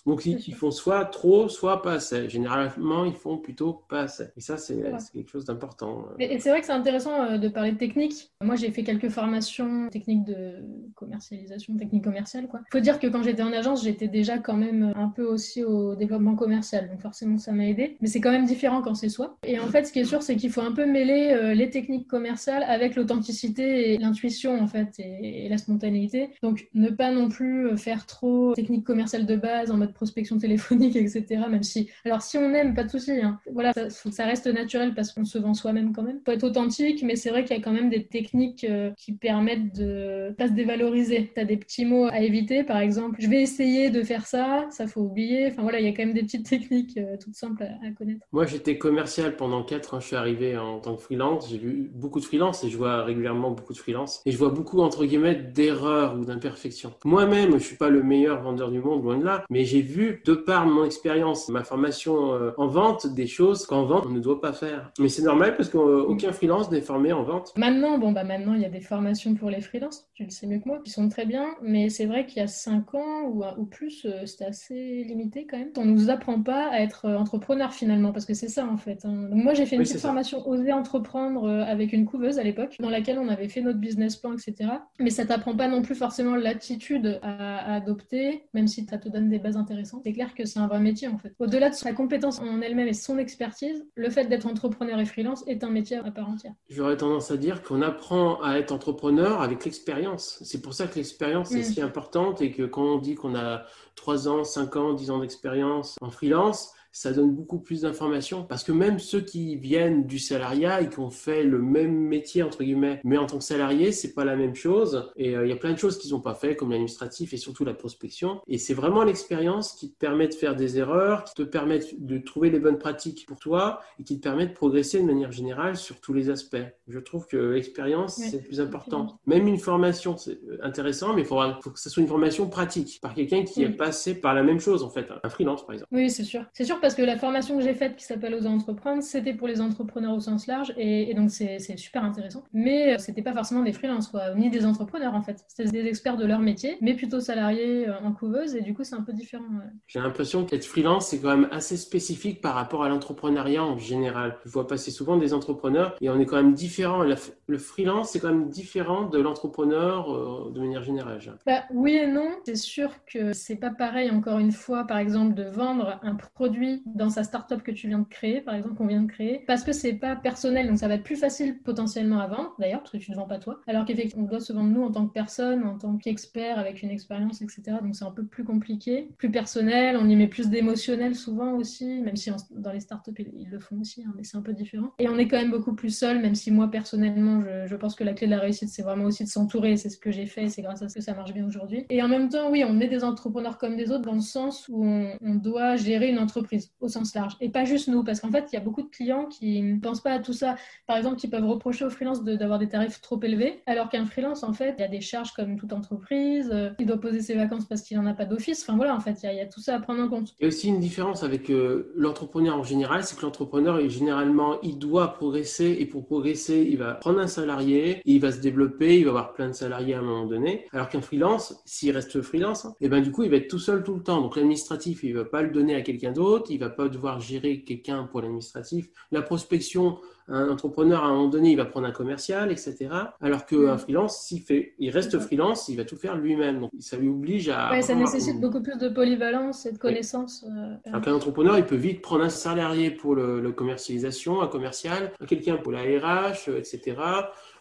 Donc ils, font soit trop, soit pas assez. Généralement, ils font plutôt pas assez. Et ça, c'est quelque chose d'important. Et c'est vrai que c'est intéressant euh, de parler de technique. Moi, j'ai fait quelques formations techniques de commercialisation, technique commerciale. Il faut dire que quand j'étais en agence, j'étais déjà quand même un peu aussi au développement commercial. Donc forcément, ça m'a aidé mais c'est quand même différent quand c'est soi. Et en fait, ce qui est sûr, c'est qu'il faut un peu mêler euh, les techniques commerciales avec l'authenticité et l'intuition, en fait, et, la spontanéité. Donc, ne pas non plus euh, faire trop technique commerciale de base en mode prospection téléphonique, etc. Même si, alors, si on aime, pas de souci. Hein. Voilà, ça, ça reste naturel parce qu'on se vend soi-même quand même. Faut être authentique, mais c'est vrai qu'il y a quand même des techniques euh, qui permettent de pas se dévaloriser. Tu as des petits mots à éviter, par exemple, je vais essayer de faire ça, ça faut oublier. Enfin voilà, il y a quand même des petites techniques toutes simples à, connaître. Moi, j'étais commercial pendant 4 ans. Je suis arrivé en tant que freelance. J'ai vu beaucoup de freelance et je vois régulièrement beaucoup de freelance. Et je vois beaucoup, entre guillemets, d'erreurs ou d'imperfections. Moi-même, je suis pas le meilleur vendeur du monde, loin de là. Mais j'ai vu, de par mon expérience, ma formation euh, en vente, des choses qu'en vente, on ne doit pas faire. Mais c'est normal parce qu'aucun freelance n'est formé en vente. Maintenant, bon, bah maintenant, il y a des formations pour les freelances. Tu le sais mieux que moi. Qui sont très bien. Mais c'est vrai qu'il y a 5 ans ou, ou plus, euh, c'était assez limité quand même. On nous apprend pas à être euh, entrepreneur finalement parce que c'est ça en fait. Hein. Donc moi, j'ai fait une petite formation Oser entreprendre avec une couveuse à l'époque, dans laquelle on avait fait notre business plan, etc. Mais ça t'apprend pas non plus forcément l'attitude à, adopter, même si ça te donne des bases intéressantes. C'est clair que c'est un vrai métier en fait. Au-delà de sa compétence en elle-même et son expertise, le fait d'être entrepreneur et freelance est un métier à part entière. J'aurais tendance à dire qu'on apprend à être entrepreneur avec l'expérience. C'est pour ça que l'expérience est mm. si importante et que quand on dit qu'on a 3 ans, 5 ans, 10 ans d'expérience en freelance, ça donne beaucoup plus d'informations parce que même ceux qui viennent du salariat et qui ont fait le même métier entre guillemets, mais en tant que salarié, c'est pas la même chose. Et euh, il y a plein de choses qu'ils n'ont pas fait, comme l'administratif et surtout la prospection. Et c'est vraiment l'expérience qui te permet de faire des erreurs, qui te permet de trouver les bonnes pratiques pour toi et qui te permet de progresser de manière générale sur tous les aspects. Je trouve que l'expérience c'est le plus important. Même une formation c'est intéressant, mais il faut, que ce soit une formation pratique par quelqu'un qui est passé par la même chose en fait, un freelance par exemple. Oui, c'est sûr. C'est sûr parce que la formation que j'ai faite qui s'appelle Aux entreprendre, c'était pour les entrepreneurs au sens large et, donc c'est super intéressant. Mais euh, c'était pas forcément des freelances, quoi, ni des entrepreneurs en fait. C'était des experts de leur métier, mais plutôt salariés euh, en couveuse et du coup c'est un peu différent. J'ai l'impression qu'être freelance c'est quand même assez spécifique par rapport à l'entrepreneuriat en général. Je vois passer souvent des entrepreneurs et on est quand même différent. le freelance c'est quand même différent de l'entrepreneur euh, de manière générale. Bah, oui et non. C'est sûr que c'est pas pareil encore une fois par exemple de vendre un produit dans sa startup que tu viens de créer, par exemple, qu'on vient de créer, parce que c'est pas personnel, donc ça va être plus facile potentiellement à vendre, d'ailleurs, parce que tu ne vends pas toi. Alors qu'effectivement, on doit se vendre nous en tant que personne, en tant qu'expert, avec une expérience, etc. Donc c'est un peu plus compliqué, plus personnel, on y met plus d'émotionnel souvent aussi, même si dans les startups ils, le font aussi, hein, mais c'est un peu différent. Et on est quand même beaucoup plus seul, même si moi personnellement, je, pense que la clé de la réussite, c'est vraiment aussi de s'entourer, c'est ce que j'ai fait, c'est grâce à ça que ça marche bien aujourd'hui. Et en même temps, oui, on est des entrepreneurs comme des autres dans le sens où on doit gérer une entreprise au sens large. Et pas juste nous, parce qu'en fait, il y a beaucoup de clients qui ne pensent pas à tout ça. Par exemple, qui peuvent reprocher aux freelance d'avoir des tarifs trop élevés, alors qu'un freelance, en fait, il y a des charges comme toute entreprise, euh, il doit poser ses vacances parce qu'il n'en a pas d'office. Enfin voilà, en fait, il y, a, tout ça à prendre en compte. Il y a aussi une différence avec euh, l'entrepreneur en général, c'est que l'entrepreneur, généralement, il doit progresser et pour progresser, il va prendre un salarié, il va se développer, il va avoir plein de salariés à un moment donné, alors qu'un freelance, s'il reste freelance, et eh ben du coup, il va être tout seul tout le temps. Donc l'administratif, il va pas le donner à quelqu'un d'autre, il va pas devoir gérer quelqu'un pour l'administratif. La prospection, un entrepreneur, à un moment donné, il va prendre un commercial, etc. Alors qu'un mm. freelance, s'il fait, il reste freelance, il va tout faire lui-même. Donc, ça lui oblige à. Ouais, ça nécessite beaucoup plus de polyvalence et de connaissances. Euh, alors qu'un entrepreneur, il peut vite prendre un salarié pour le, commercialisation, un commercial, quelqu'un pour la RH, etc.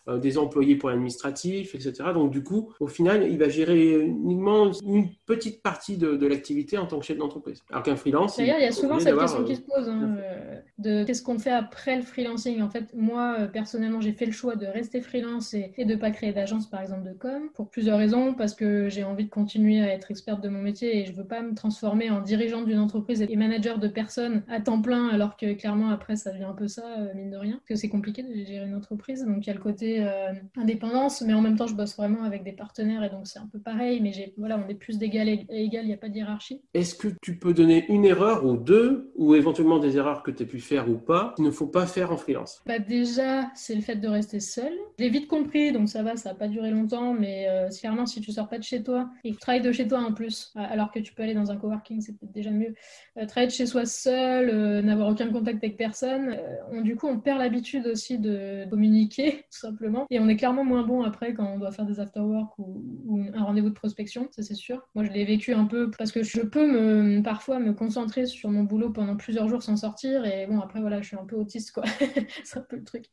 Euh, des employés pour l'administratif, etc. Donc du coup, au final, il va gérer uniquement une petite partie de, l'activité en tant que chef d'entreprise. Alors qu'un freelance... D'ailleurs, il y a souvent cette question qui se pose, hein, euh, de qu'est-ce qu'on fait après le freelancing? En fait, moi, euh, personnellement, j'ai fait le choix de rester freelance et, de ne pas créer d'agence, par exemple, de com, pour plusieurs raisons, parce que j'ai envie de continuer à être experte de mon métier et je ne veux pas me transformer en dirigeante d'une entreprise et manager de personnes à temps plein, alors que clairement, après, ça devient un peu ça, mine de rien, parce que c'est compliqué de gérer une entreprise. Donc, il y a le côté euh, indépendance, mais en même temps, je bosse vraiment avec des partenaires et donc c'est un peu pareil. Mais j'ai, voilà, on est plus d'égal à égal, il n'y a pas de hiérarchie. Est-ce que tu peux donner une erreur ou deux, ou éventuellement des erreurs que tu as pu faire ou pas, il ne faut pas faire en freelance? Bah Déjà, c'est le fait de rester seul. J'ai vite compris, donc ça va, ça n'a pas duré longtemps, mais euh, clairement, si tu sors pas de chez toi et que tu travailles de chez toi en plus, alors que tu peux aller dans un coworking, c'est peut-être déjà mieux. Euh, travailler de chez soi seul, euh, n'avoir aucun contact avec personne, on, du coup, on perd l'habitude aussi de communiquer, tout simplement. Et on est clairement moins bon après quand on doit faire des after-work ou, ou, un rendez-vous de prospection, ça c'est sûr. Moi, je l'ai vécu un peu parce que je peux parfois me concentrer sur mon boulot pendant plusieurs jours sans sortir. Et bon, après, voilà, je suis un peu autiste, quoi. c'est un peu le truc.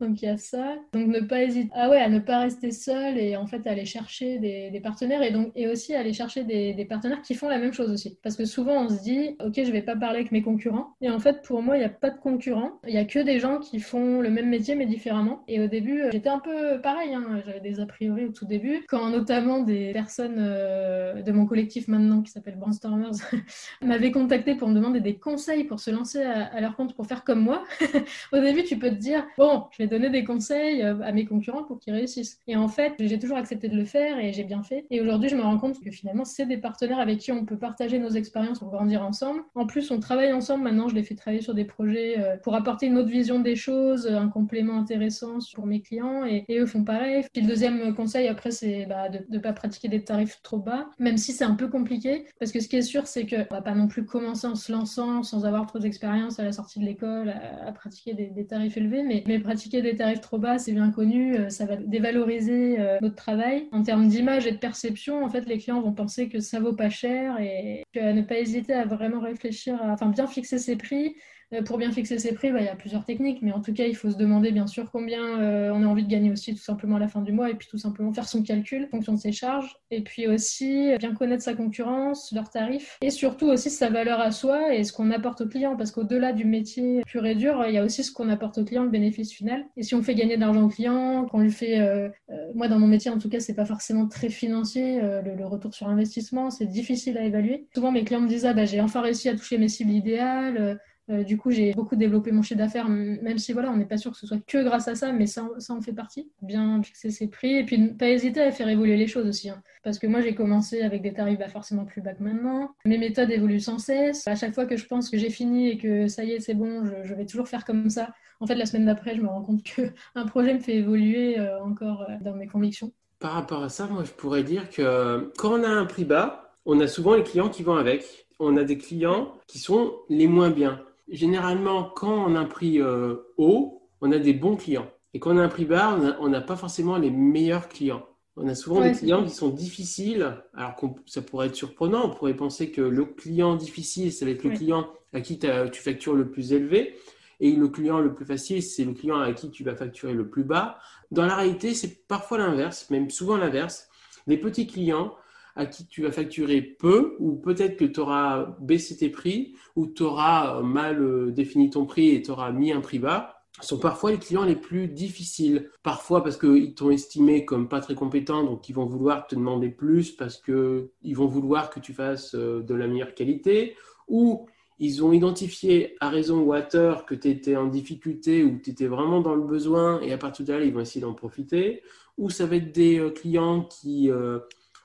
Donc il y a ça. Donc ne pas hésiter. Ah ouais, à ne pas rester seul et en fait aller chercher des, partenaires et donc et aussi aller chercher des, partenaires qui font la même chose aussi. Parce que souvent on se dit, ok, je vais pas parler avec mes concurrents. Et en fait pour moi il n'y a pas de concurrents. Il y a que des gens qui font le même métier mais différemment. Et au début j'étais un peu pareil. Hein. J'avais des a priori au tout début. Quand notamment des personnes euh, de mon collectif maintenant qui s'appelle Brainstormers m'avaient contacté pour me demander des conseils pour se lancer à, à leur compte pour faire comme moi. au début tu peux te dire, bon, je donner des conseils euh, à mes concurrents pour qu'ils réussissent. Et en fait, j'ai toujours accepté de le faire et j'ai bien fait. Et aujourd'hui, je me rends compte que finalement, c'est des partenaires avec qui on peut partager nos expériences pour grandir ensemble. En plus, on travaille ensemble. Maintenant, je les fais travailler sur des projets euh, pour apporter une autre vision des choses, un complément intéressant pour mes clients et, eux font pareil. Puis le deuxième conseil, après, c'est bah, de ne pas pratiquer des tarifs trop bas, même si c'est un peu compliqué. Parce que ce qui est sûr, c'est qu'on va pas non plus commencer en se lançant sans avoir trop d'expérience à la sortie de l'école à, pratiquer des, des, tarifs élevés, mais, mais pratiquer des tarifs trop bas, c'est bien connu, euh, ça va dévaloriser euh, notre travail. En termes d'image et de perception, en fait, les clients vont penser que ça vaut pas cher et ne pas hésiter à vraiment réfléchir, à, enfin bien fixer ses prix pour bien fixer ses prix, bah, il y a plusieurs techniques, mais en tout cas, il faut se demander bien sûr combien euh, on a envie de gagner aussi tout simplement à la fin du mois, et puis tout simplement faire son calcul en fonction de ses charges, et puis aussi bien connaître sa concurrence, leurs tarifs, et surtout aussi sa valeur à soi et ce qu'on apporte au client, parce qu'au-delà du métier pur et dur, il y a aussi ce qu'on apporte au client, le bénéfice final. Et si on fait gagner de l'argent au client, qu'on lui fait, euh, moi dans mon métier en tout cas, c'est pas forcément très financier, le, retour sur investissement, c'est difficile à évaluer. Souvent mes clients me disent ah bah j'ai enfin réussi à toucher mes cibles idéales euh, du coup, j'ai beaucoup développé mon chiffre d'affaires, même si voilà, on n'est pas sûr que ce soit que grâce à ça, mais ça, ça en fait partie. Bien fixer ses prix et puis ne pas hésiter à faire évoluer les choses aussi. Hein. Parce que moi, j'ai commencé avec des tarifs forcément plus bas que maintenant. Mes méthodes évoluent sans cesse. À chaque fois que je pense que j'ai fini et que ça y est, c'est bon, je, vais toujours faire comme ça. En fait, la semaine d'après, je me rends compte qu'un projet me fait évoluer euh, encore euh, dans mes convictions. Par rapport à ça, moi, je pourrais dire que quand on a un prix bas, on a souvent les clients qui vont avec. On a des clients qui sont les moins bien généralement, quand on a un prix euh, haut, on a des bons clients. Et quand on a un prix bas, on n'a pas forcément les meilleurs clients. On a souvent des clients qui sont difficiles, alors que ça pourrait être surprenant. On pourrait penser que le client difficile, ça va être le client à qui tu factures le plus élevé. Et le client le plus facile, c'est le client à qui tu vas facturer le plus bas. Dans la réalité, c'est parfois l'inverse, même souvent l'inverse. Les petits clients à qui tu vas facturer peu, ou peut-être que tu auras baissé tes prix, ou tu auras euh, mal euh, défini ton prix et tu auras mis un prix bas, sont parfois les clients les plus difficiles. Parfois parce qu'ils t'ont estimé comme pas très compétent, donc ils vont vouloir te demander plus parce qu'ils vont vouloir que tu fasses euh, de la meilleure qualité, ou ils ont identifié à raison ou à tort que tu étais en difficulté ou tu étais vraiment dans le besoin et à partir de là, ils vont essayer d'en profiter. Ou ça va être des clients qui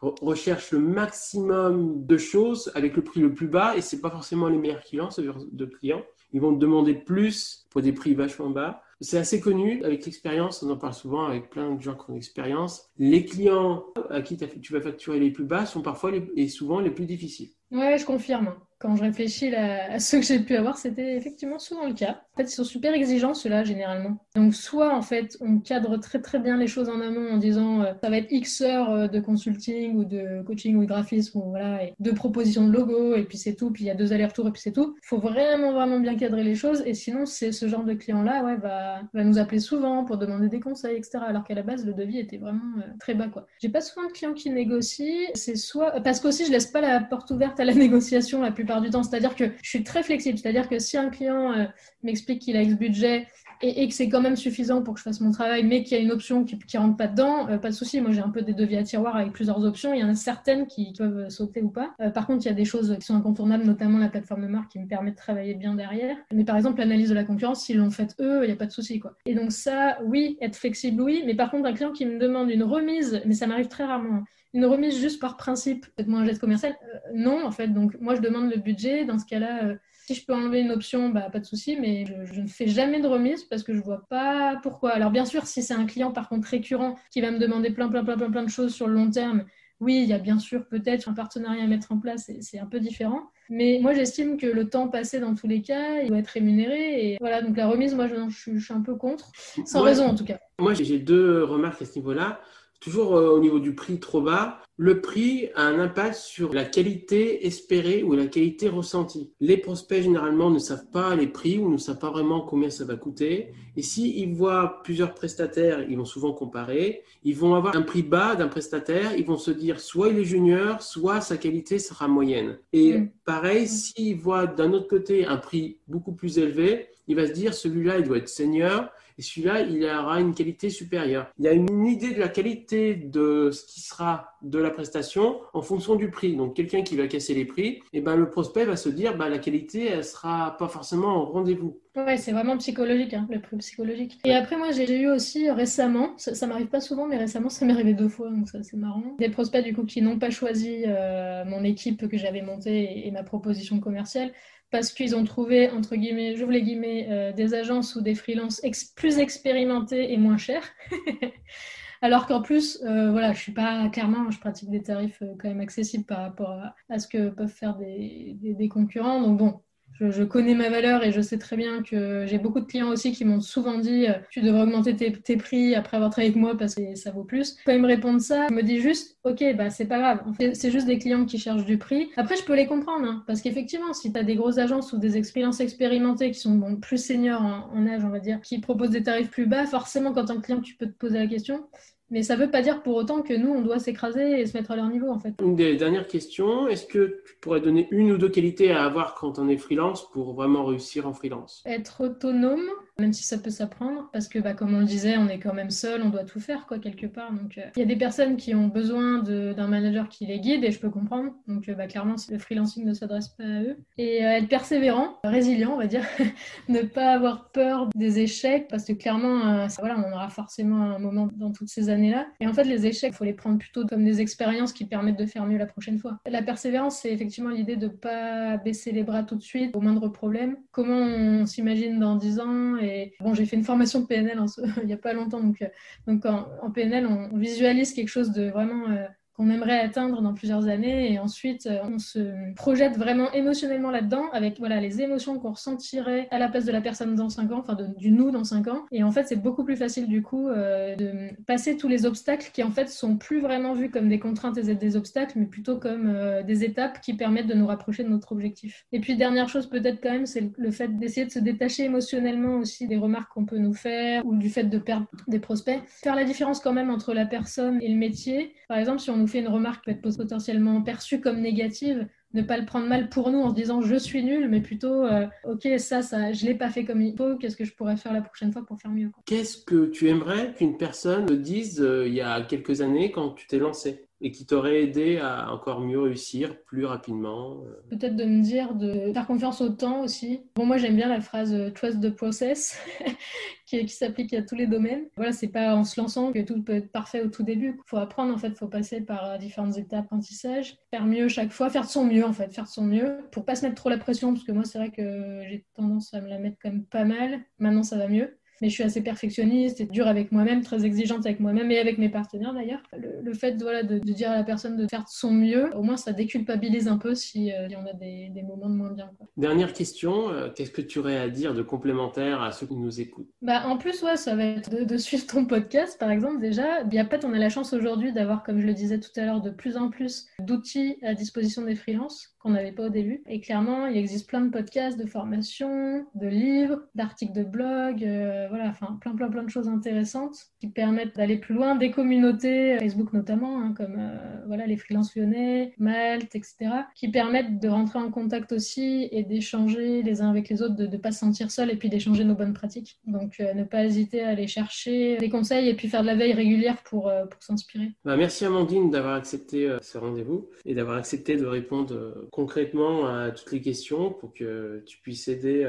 recherche le maximum de choses avec le prix le plus bas et c'est pas forcément les meilleurs clients, ce genre de clients. Ils vont te demander plus pour des prix vachement bas. C'est assez connu avec l'expérience, on en parle souvent avec plein de gens qui ont l'expérience. Les clients à qui tu vas facturer les plus bas sont parfois et souvent les plus difficiles. Ouais, je confirme quand je réfléchis à ceux que j'ai pu avoir, c'était effectivement souvent le cas. En fait, ils sont super exigeants, ceux-là, généralement. Donc, soit, en fait, on cadre très très bien les choses en amont en disant euh, ça va être X heures euh, de consulting ou de coaching ou de graphisme, ou voilà, et deux propositions de logo, et puis c'est tout, puis il y a deux allers-retours, et puis c'est tout. Il faut vraiment, vraiment bien cadrer les choses, et sinon, c'est ce genre de client-là, ouais, va, nous appeler souvent pour demander des conseils, etc. Alors qu'à la base, le devis était vraiment euh, très bas, quoi. J'ai pas souvent de clients qui négocient, c'est soit. Parce qu'aussi, je laisse pas la porte ouverte à la négociation la plupart du temps. C'est-à-dire que je suis très flexible. C'est-à-dire que si un client euh, m'explique qu'il a X budget et, que c'est quand même suffisant pour que je fasse mon travail, mais qu'il y a une option qui ne rentre pas dedans, euh, pas de souci. Moi, j'ai un peu des devis à tiroir avec plusieurs options. Il y en a certaines qui peuvent sauter ou pas. Euh, par contre, il y a des choses qui sont incontournables, notamment la plateforme de marque qui me permet de travailler bien derrière. Mais par exemple, l'analyse de la concurrence, s'ils l'ont faite eux, il n'y a pas de souci. Quoi. Et donc ça, oui, être flexible, oui. Mais par contre, un client qui me demande une remise, mais ça m'arrive très rarement, hein, une remise juste par principe, faites-moi un geste commercial, euh, non en fait. Donc moi je demande le budget. Dans ce cas-là, si je peux enlever une option, bah, pas de souci, mais je, ne fais jamais de remise parce que je vois pas pourquoi. Alors bien sûr, si c'est un client par contre récurrent qui va me demander plein, plein, plein, plein, plein de choses sur le long terme, oui, il y a bien sûr peut-être un partenariat à mettre en place, c'est un peu différent. Mais moi, j'estime que le temps passé dans tous les cas, il doit être rémunéré. Et voilà, donc la remise, moi, je, suis un peu contre, sans raison en tout cas. Moi, j'ai deux remarques à ce niveau-là. Toujours euh, au niveau du prix trop bas, le prix a un impact sur la qualité espérée ou la qualité ressentie. Les prospects généralement ne savent pas les prix ou ne savent pas vraiment combien ça va coûter. Et s'ils voient plusieurs prestataires, ils vont souvent comparer. Ils vont avoir un prix bas d'un prestataire. Ils vont se dire soit il est junior, soit sa qualité sera moyenne. Et mm. pareil, mm. s'ils voient d'un autre côté un prix beaucoup plus élevé, il va se dire celui-là il doit être senior et celui-là, il aura une qualité supérieure. Il y a une idée de la qualité de ce qui sera de la prestation en fonction du prix. Donc, quelqu'un qui va casser les prix, et eh ben, le prospect va se dire, bah, la qualité, elle sera pas forcément au rendez-vous. Ouais, c'est vraiment psychologique, hein, le prix psychologique. Et après, moi, j'ai eu aussi récemment, ça, m'arrive pas souvent, mais récemment, ça m'est arrivé deux fois, donc ça, c'est marrant. Des prospects, du coup, qui n'ont pas choisi euh, mon équipe que j'avais montée et ma proposition commerciale parce qu'ils ont trouvé, entre guillemets, j'ouvre les guillemets, euh, des agences ou des freelances plus expérimentés et moins chers. Alors qu'en plus, euh, voilà, je suis pas clairement, je pratique des tarifs euh, quand même accessibles par rapport à, ce que peuvent faire des, des concurrents. Donc bon, je, connais ma valeur et je sais très bien que j'ai beaucoup de clients aussi qui m'ont souvent dit euh, tu devrais augmenter tes, prix après avoir travaillé avec moi parce que ça vaut plus. Quand ils me répondent ça, je me dis juste ok, bah c'est pas grave. C'est juste des clients qui cherchent du prix. Après, je peux les comprendre hein, parce qu'effectivement, si tu as des grosses agences ou des expériences expérimentées qui sont plus seniors en, en, âge, on va dire, qui proposent des tarifs plus bas, forcément, quand un client, tu peux te poser la question mais ça ne veut pas dire pour autant que nous, on doit s'écraser et se mettre à leur niveau, en fait. Une des dernières questions, est-ce que tu pourrais donner une ou deux qualités à avoir quand on est freelance pour vraiment réussir en freelance? Être autonome, même si ça peut s'apprendre, parce que, bah, comme on le disait, on est quand même seul, on doit tout faire, quoi, quelque part. Donc, euh, il y a des personnes qui ont besoin d'un manager qui les guide, et je peux comprendre. Donc, euh, bah, clairement, le freelancing ne s'adresse pas à eux. Et euh, être persévérant, résilient, on va dire. ne pas avoir peur des échecs, parce que clairement, voilà, on aura forcément un moment dans toutes ces années-là. Et en fait, les échecs, il faut les prendre plutôt comme des expériences qui permettent de faire mieux la prochaine fois. La persévérance, c'est effectivement l'idée de ne pas baisser les bras tout de suite au moindre problème. Comment on s'imagine dans 10 ans bon, j'ai fait une formation de PNL il n'y a pas longtemps, donc, euh, donc en, PNL, on, visualise quelque chose de vraiment euh, qu'on aimerait atteindre dans plusieurs années. Et ensuite, euh, on se projette vraiment émotionnellement là-dedans avec voilà, les émotions qu'on ressentirait à la place de la personne dans 5 ans, enfin du nous dans 5 ans. Et en fait, c'est beaucoup plus facile du coup euh, de passer tous les obstacles qui en fait sont plus vraiment vus comme des contraintes et des obstacles, mais plutôt comme euh, des étapes qui permettent de nous rapprocher de notre objectif. Et puis, dernière chose peut-être quand même, c'est le fait d'essayer de se détacher émotionnellement aussi des remarques qu'on peut nous faire ou du fait de perdre des prospects. Faire la différence quand même entre la personne et le métier. Par exemple, si on nous fait une remarque peut être potentiellement perçue comme négative, ne pas le prendre mal pour nous en se disant je suis nul, mais plutôt euh, ok ça ça je l'ai pas fait comme il faut, qu'est-ce que je pourrais faire la prochaine fois pour faire mieux. Qu'est-ce que tu aimerais qu'une personne te dise euh, il y a quelques années quand tu t'es lancé et qui t'aurait aidé à encore mieux réussir plus rapidement euh. Peut-être de me dire de faire confiance au temps aussi. Bon, moi j'aime bien la phrase trust the process qui, s'applique à tous les domaines. Voilà, c'est pas en se lançant que tout peut être parfait au tout début. Il faut apprendre en fait, il faut passer par différentes étapes d'apprentissage, faire mieux chaque fois, faire de son mieux en fait, faire de son mieux pour pas se mettre trop la pression parce que moi c'est vrai que j'ai tendance à me la mettre quand même pas mal. Maintenant ça va mieux mais je suis assez perfectionniste et dure avec moi-même, très exigeante avec moi-même et avec mes partenaires d'ailleurs. Le, fait voilà, de, dire à la personne de faire de son mieux, au moins ça déculpabilise un peu si, euh, on a des, moments de moins bien. Dernière question, euh, qu'est-ce que tu aurais à dire de complémentaire à ceux qui nous écoutent? Bah, En plus, ouais, ça va être de, suivre ton podcast par exemple déjà. Peut-être on a la chance aujourd'hui d'avoir, comme je le disais tout à l'heure, de plus en plus d'outils à disposition des freelances qu'on n'avait pas au début. Et clairement, il existe plein de podcasts, de formations, de livres, d'articles de blog. Euh, voilà, enfin plein plein plein de choses intéressantes qui permettent d'aller plus loin, des communautés, Facebook notamment, hein, comme euh, voilà les freelances lyonnais, Malte, etc., qui permettent de rentrer en contact aussi et d'échanger les uns avec les autres, de ne pas se sentir seul et puis d'échanger nos bonnes pratiques. Donc euh, ne pas hésiter à aller chercher des conseils et puis faire de la veille régulière pour, euh, pour s'inspirer. Bah, merci Amandine d'avoir accepté ce rendez-vous et d'avoir accepté de répondre concrètement à toutes les questions pour que tu puisses aider,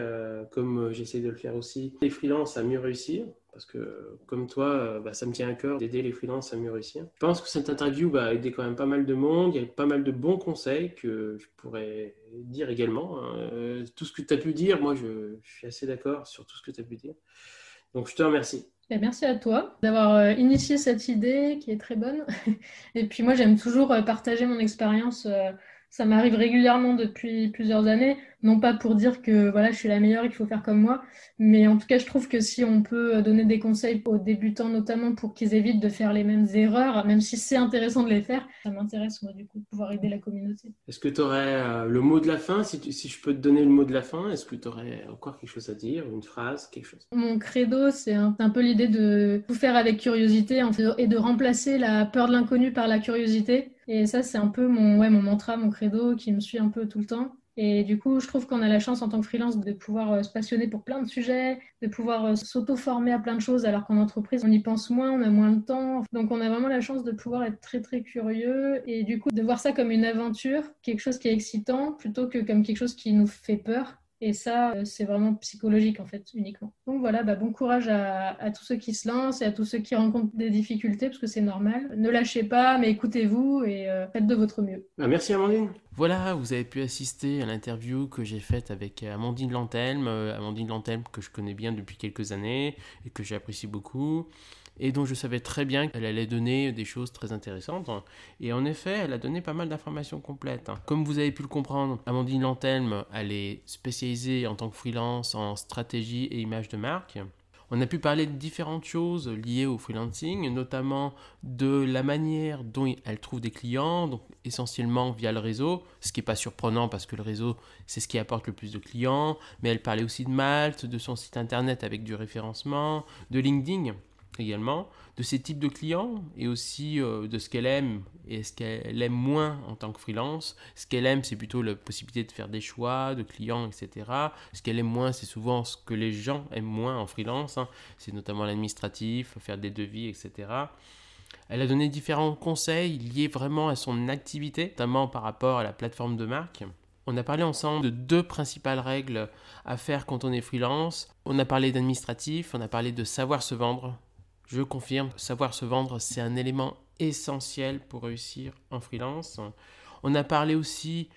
comme j'essaie de le faire aussi, les freelances à mieux réussir parce que comme toi, bah, ça me tient à cœur d'aider les freelances à mieux réussir. Je pense que cette interview va aider quand même pas mal de monde. Il y a pas mal de bons conseils que je pourrais dire également. Hein. tout ce que tu as pu dire, moi, je, suis assez d'accord sur tout ce que tu as pu dire. Donc, je te remercie. Ben, merci à toi d'avoir euh, initié cette idée qui est très bonne. Et puis moi, j'aime toujours euh, partager mon expérience euh, ça m'arrive régulièrement depuis plusieurs années, non pas pour dire que voilà, je suis la meilleure et qu'il faut faire comme moi, mais en tout cas, je trouve que si on peut donner des conseils aux débutants, notamment pour qu'ils évitent de faire les mêmes erreurs, même si c'est intéressant de les faire, ça m'intéresse, moi, du coup, de pouvoir aider la communauté. Est-ce que tu aurais euh, le mot de la fin si, si, je peux te donner le mot de la fin, est-ce que tu aurais encore quelque chose à dire, une phrase, quelque chose? Mon credo, c'est un, un, peu l'idée de tout faire avec curiosité en fait, et de remplacer la peur de l'inconnu par la curiosité. Et ça, c'est un peu mon, ouais, mon mantra, mon credo qui me suit un peu tout le temps. Et du coup, je trouve qu'on a la chance en tant que freelance de pouvoir euh, se passionner pour plein de sujets, de pouvoir euh, s'auto-former à plein de choses, alors qu'en entreprise, on y pense moins, on a moins de temps. Donc, on a vraiment la chance de pouvoir être très, très curieux et du coup, de voir ça comme une aventure, quelque chose qui est excitant, plutôt que comme quelque chose qui nous fait peur. Et ça, euh, c'est vraiment psychologique en fait, uniquement. Donc voilà, bah, bon courage à, tous ceux qui se lancent et à tous ceux qui rencontrent des difficultés, parce que c'est normal. Ne lâchez pas, mais écoutez-vous et euh, faites de votre mieux. Bah, merci Amandine. Voilà, vous avez pu assister à l'interview que j'ai faite avec Amandine Lantelme. Euh, Amandine Lantelme que je connais bien depuis quelques années et que j'apprécie beaucoup et dont je savais très bien qu'elle allait donner des choses très intéressantes. Et en effet, elle a donné pas mal d'informations complètes. Comme vous avez pu le comprendre, Amandine Lantelme, elle est spécialisée en tant que freelance en stratégie et image de marque. On a pu parler de différentes choses liées au freelancing, notamment de la manière dont elle trouve des clients, donc essentiellement via le réseau, ce qui n'est pas surprenant parce que le réseau, c'est ce qui apporte le plus de clients, mais elle parlait aussi de Malte, de son site internet avec du référencement, de LinkedIn également, de ces types de clients et aussi euh, de ce qu'elle aime et ce qu'elle aime moins en tant que freelance. Ce qu'elle aime, c'est plutôt la possibilité de faire des choix de clients, etc. Ce qu'elle aime moins, c'est souvent ce que les gens aiment moins en freelance. Hein. C'est notamment l'administratif, faire des devis, etc. Elle a donné différents conseils liés vraiment à son activité, notamment par rapport à la plateforme de marque. On a parlé ensemble de deux principales règles à faire quand on est freelance. On a parlé d'administratif, on a parlé de savoir se vendre, je confirme, savoir se vendre, c'est un élément essentiel pour réussir en freelance. On a parlé aussi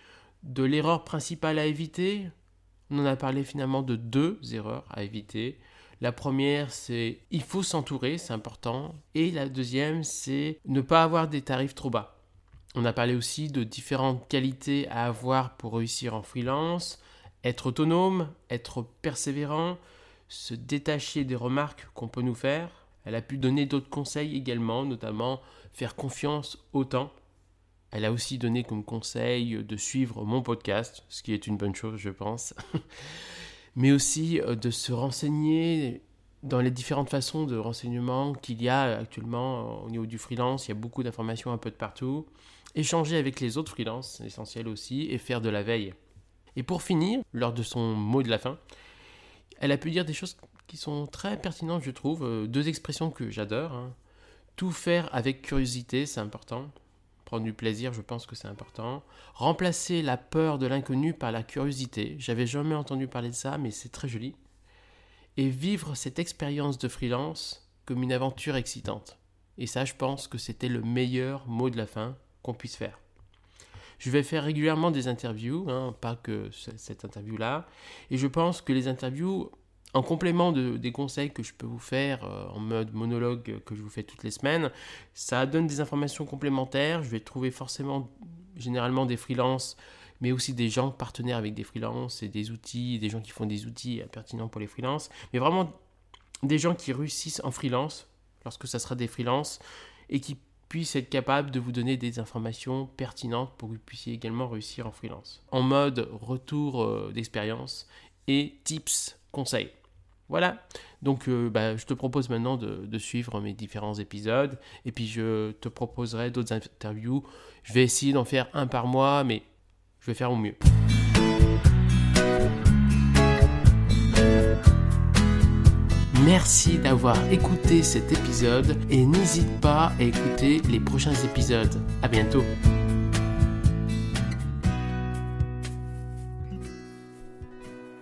de l'erreur principale à éviter. On en a parlé finalement de deux erreurs à éviter. La première, c'est il faut s'entourer, c'est important. Et la deuxième, c'est ne pas avoir des tarifs trop bas. On a parlé aussi de différentes qualités à avoir pour réussir en freelance. Être autonome, être persévérant, se détacher des remarques qu'on peut nous faire, elle a pu donner d'autres conseils également, notamment faire confiance au temps. Elle a aussi donné comme conseil de suivre mon podcast, ce qui est une bonne chose, je pense. Mais aussi euh, de se renseigner dans les différentes façons de renseignement qu'il y a actuellement au niveau du freelance. Il y a beaucoup d'informations un peu de partout. Échanger avec les autres freelances, c'est essentiel aussi, et faire de la veille. Et pour finir, lors de son mot de la fin, elle a pu dire des choses qui sont très pertinentes, je trouve. Euh, deux expressions que j'adore. Hein. Tout faire avec curiosité, c'est important. Prendre du plaisir, je pense que c'est important. Remplacer la peur de l'inconnu par la curiosité. J'avais jamais entendu parler de ça, mais c'est très joli. Et vivre cette expérience de freelance comme une aventure excitante. Et ça, je pense que c'était le meilleur mot de la fin qu'on puisse faire. Je vais faire régulièrement des interviews, hein, pas que cette interview-là. Et je pense que les interviews en complément des conseils que je peux vous faire euh, en mode monologue que je vous fais toutes les semaines, ça donne des informations complémentaires. Je vais trouver forcément généralement des freelances, mais aussi des gens partenaires avec des freelances et des outils, des gens qui font des outils pertinents pour les freelances, mais vraiment des gens qui réussissent en freelance lorsque ça sera des freelances et qui puissent être capables de vous donner des informations pertinentes pour que vous puissiez également réussir en freelance. En mode retour euh, d'expérience et tips, conseils. Voilà, donc euh, bah, je te propose maintenant de, suivre mes différents épisodes et puis je te proposerai d'autres interviews. Je vais essayer d'en faire un par mois, mais je vais faire au mieux. Merci d'avoir écouté cet épisode et n'hésite pas à écouter les prochains épisodes. À bientôt.